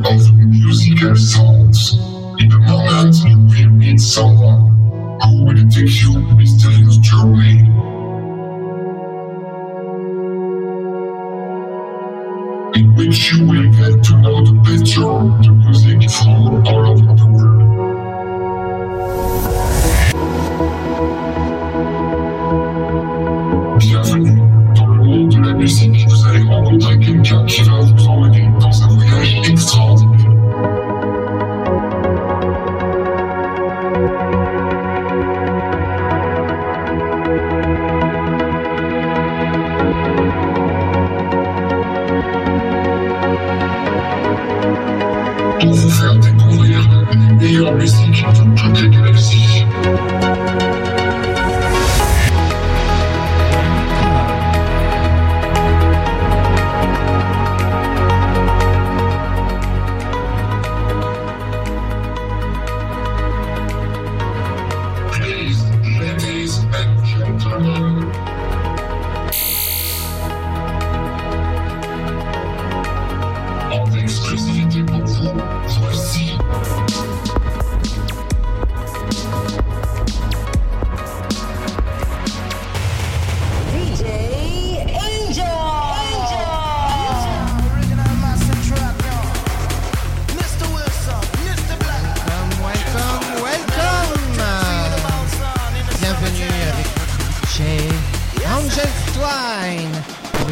all of music and sounds. In the moment you will meet someone who will take you mysterious journey. In which you will get to know the better the music from all over the world. Bienvenue dans le monde de la musique, vous allez rencontrer quelqu'un qui va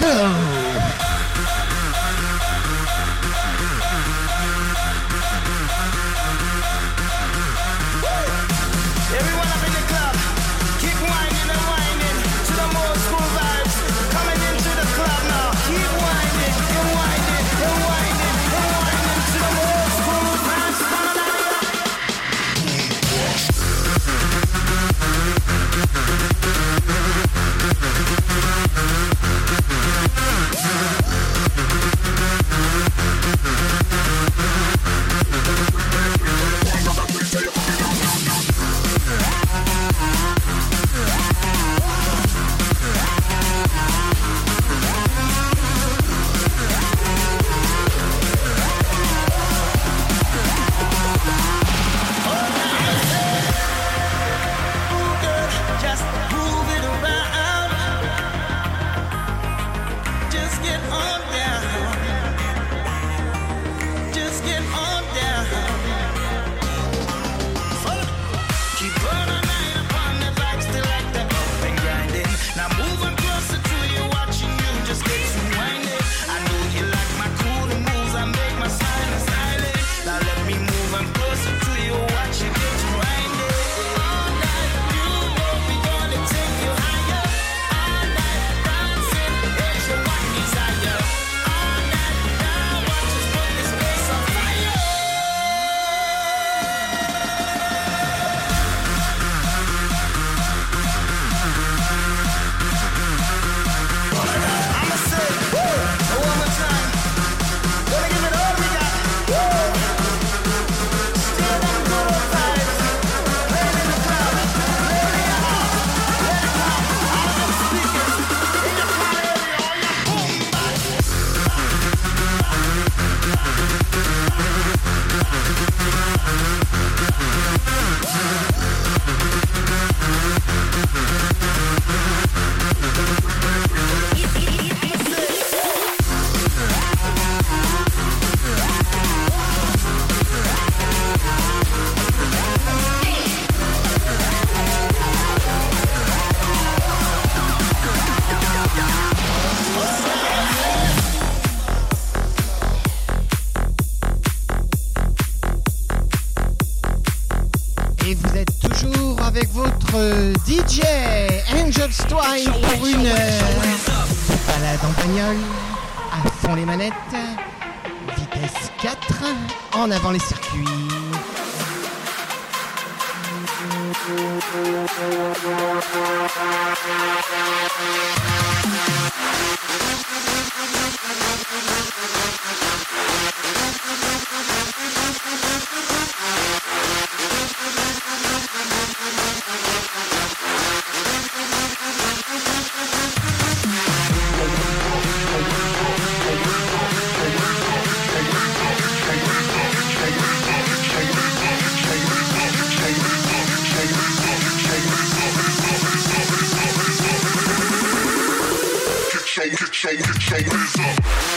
Go! Love pour une euh, balade en bagnole, à fond les manettes, vitesse 4, en avant les circuits. Hands up.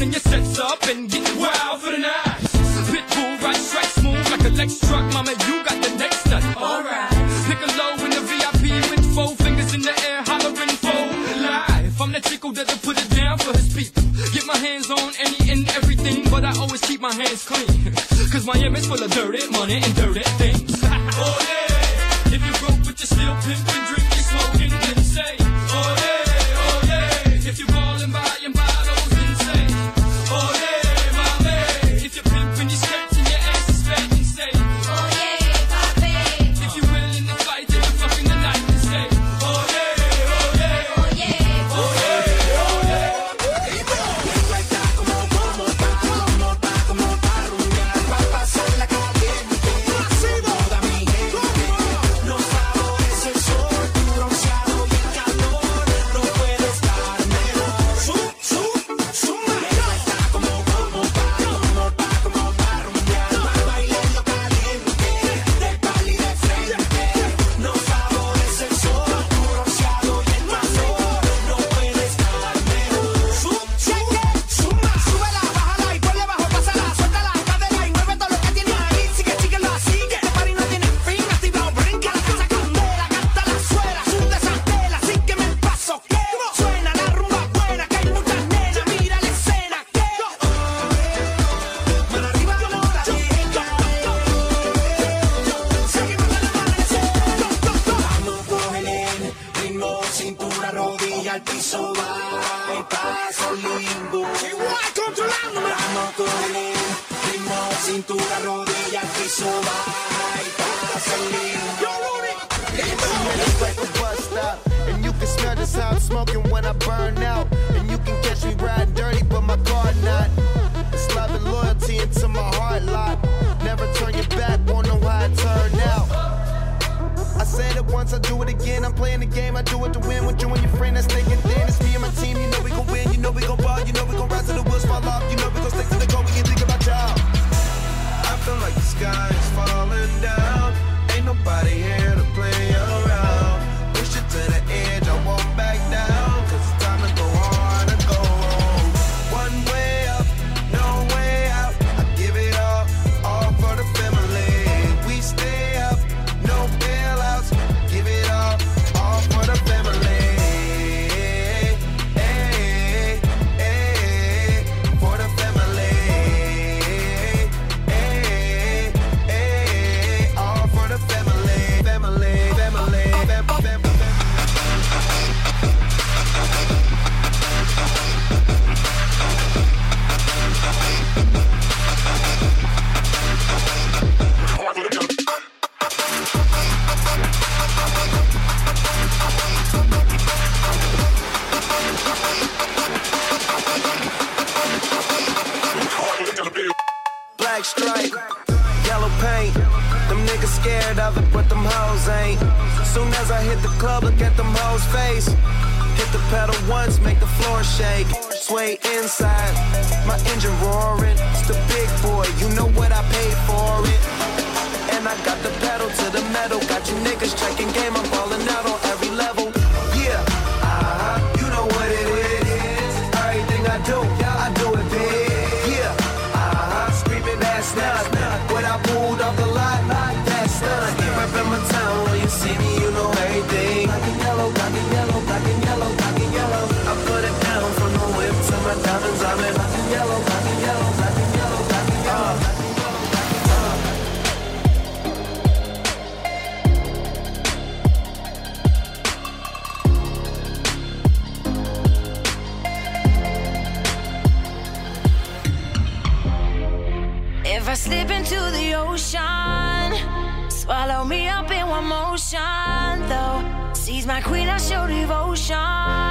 down and your sets up and get wild for the night. Pitbull right strikes smooth like a Lex truck, mama, you got the next nut. Alright. Pick a low in the VIP with four fingers in the air, hollering for life. I'm the chico that'll put it down for his people. Get my hands on any and everything, but I always keep my hands clean. Cause Miami's full of dirty money and dirty things. That's how I'm smoking when I burn out. And you can catch me riding dirty, but my car not. It's love and loyalty into my heart lot. Never turn your back, won't know how it turned out. I said it once, I do it again. I'm playing the game, I do it to win. With you and your friend that's taking thin. It's me and my team, you know we gon' win. You know we gon' ball, you know we gon' rise to the woods, fall off. You know we gon' stick to the goal, we can think about y'all. I feel like the sky is falling down. Ain't nobody here to play us. Sway inside, my engine roaring. It's seize my queen, I show devotion.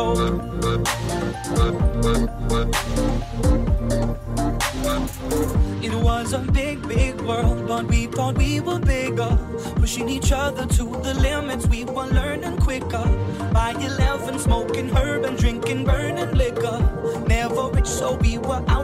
Old. It was a big, big world, but we thought we were bigger. Pushing each other to the limits, we were learning quicker. By 11, smoking herb and drinking burning liquor. Never rich, so we were out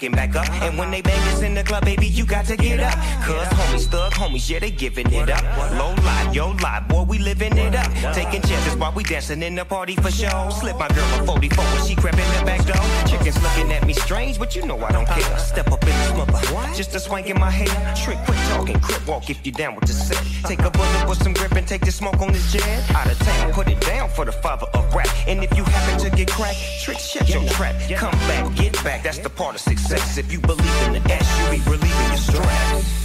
hooking back up. And when they bang us in the club, baby, you got to get up. Cuz homies, thug homies, yeah, they giving it up. Low life, yo life, boy, we living it up. Taking chances while we dancing in the party for show. Slip my girl a 44 when she crept in the back door. Chickens looking at me strange, but you know I don't care. Step up in this mother, just a swank in my hair. Trick, quick talking, crip walk if you down with the set. Take a bullet with some grip and take the smoke on this jet. Out of town, put it down for the father rap. And if you happen to get cracked, trick, shut your trap. Come back, get back, that's the part of success. If you believe in the S, you be relieving your stress.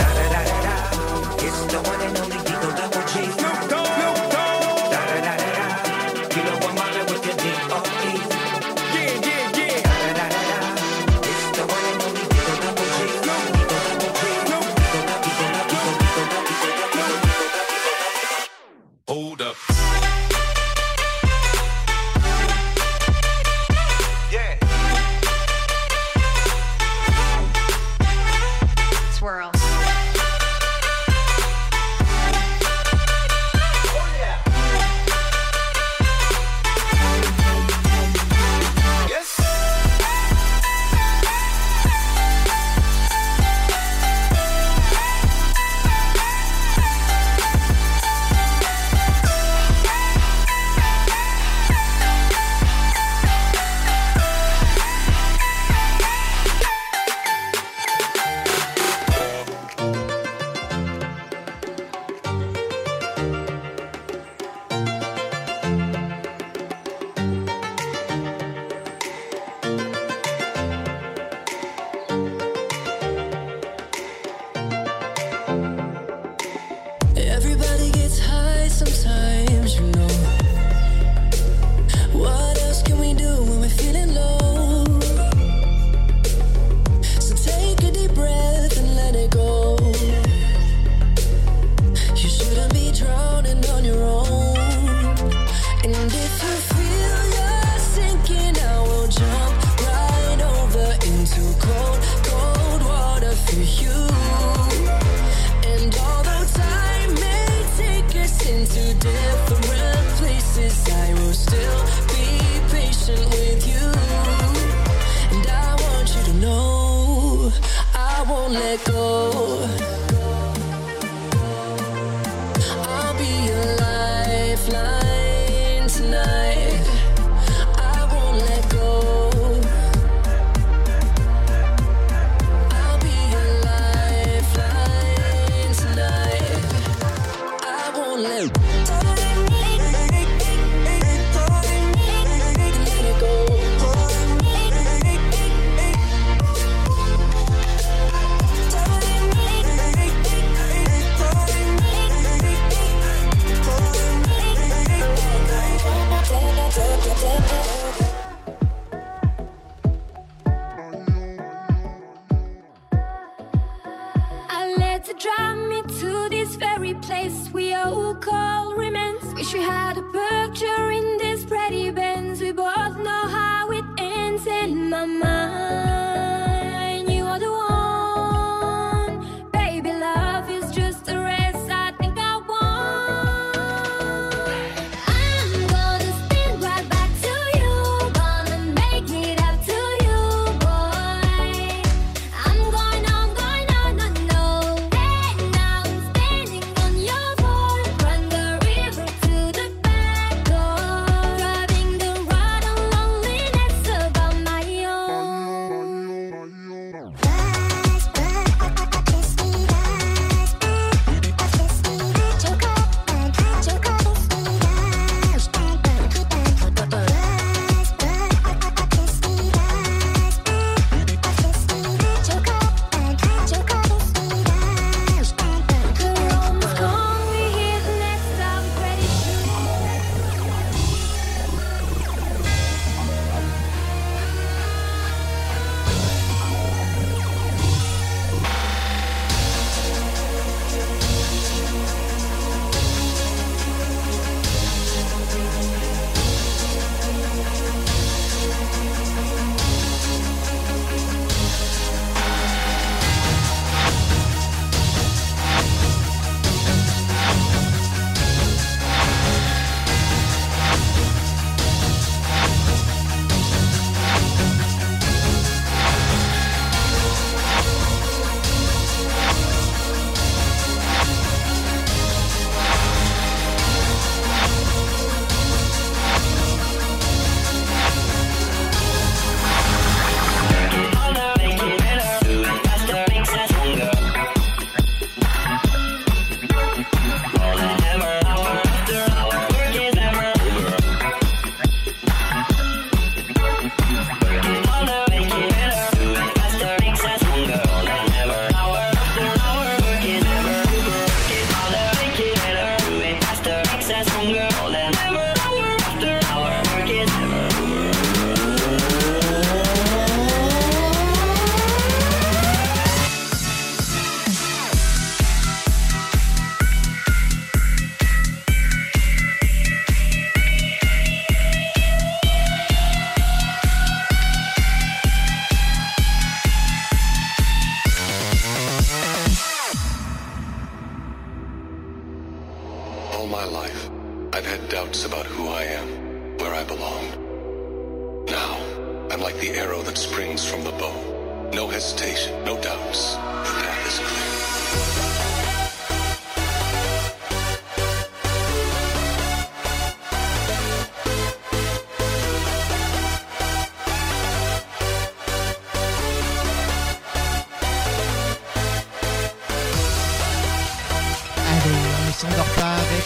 It's the one and only Eagle Double G.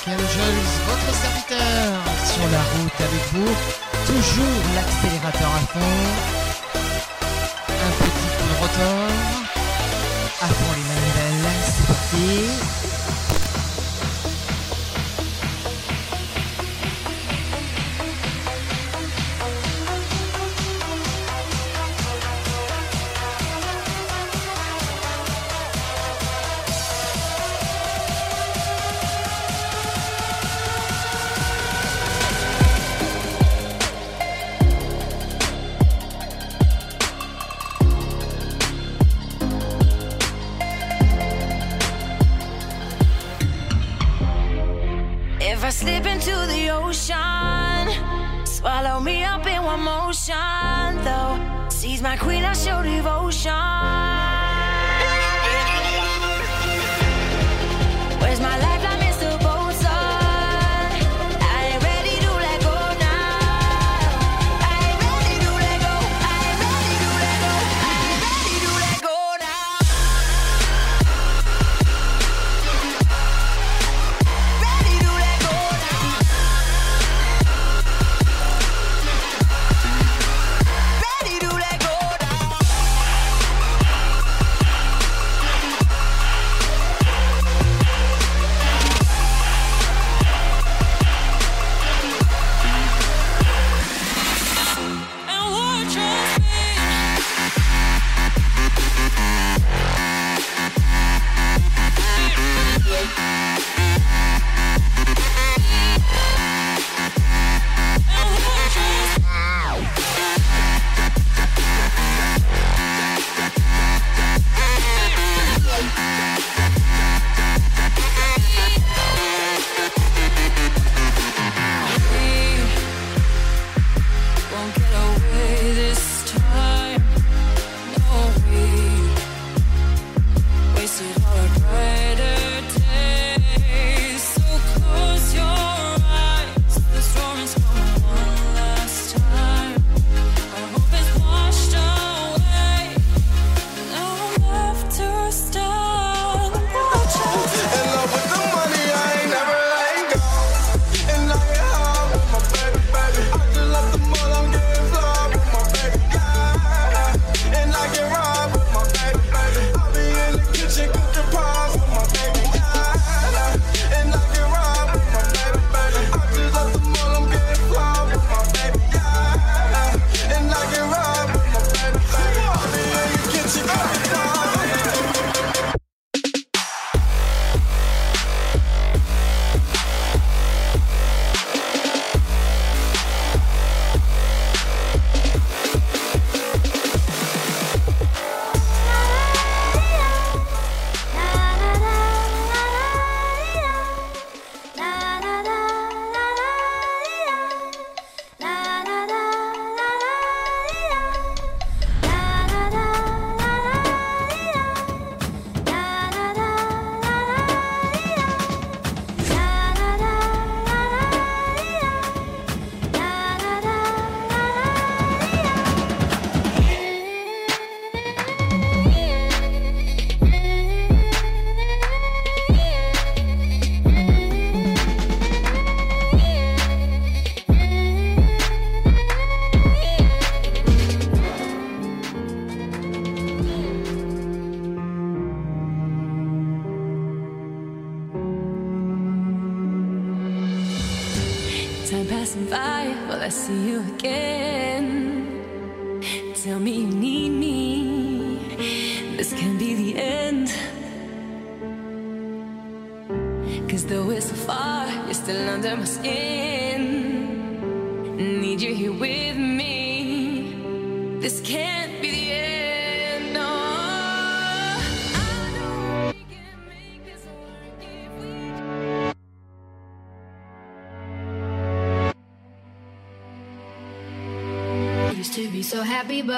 Michael Jones, votre serviteur, sur la route avec vous. Toujours l'accélérateur à fond. Un petit coup de rotor. À fond les manivelles, c'est parti.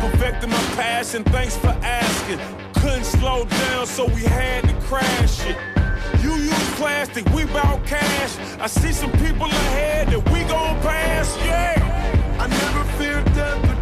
perfecting my passion, thanks for asking. Couldn't slow down, so we had to crash it. You use plastic, we bout cash. I see some people ahead that we gon' pass, yeah. I never feared death.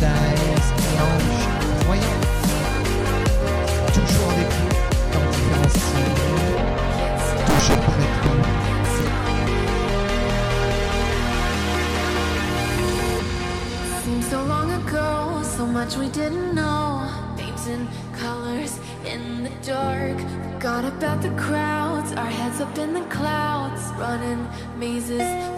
Daesh et Ange toujours avec dans différents styles, toujours so long ago, so much we didn't know. Names colors in the dark. Forgot about the crowds, our heads up in the clouds, running mazes.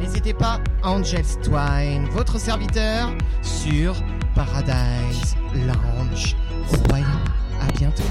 n'hésitez pas, Angel Twine, votre serviteur sur Paradise Lounge. Royal, à bientôt.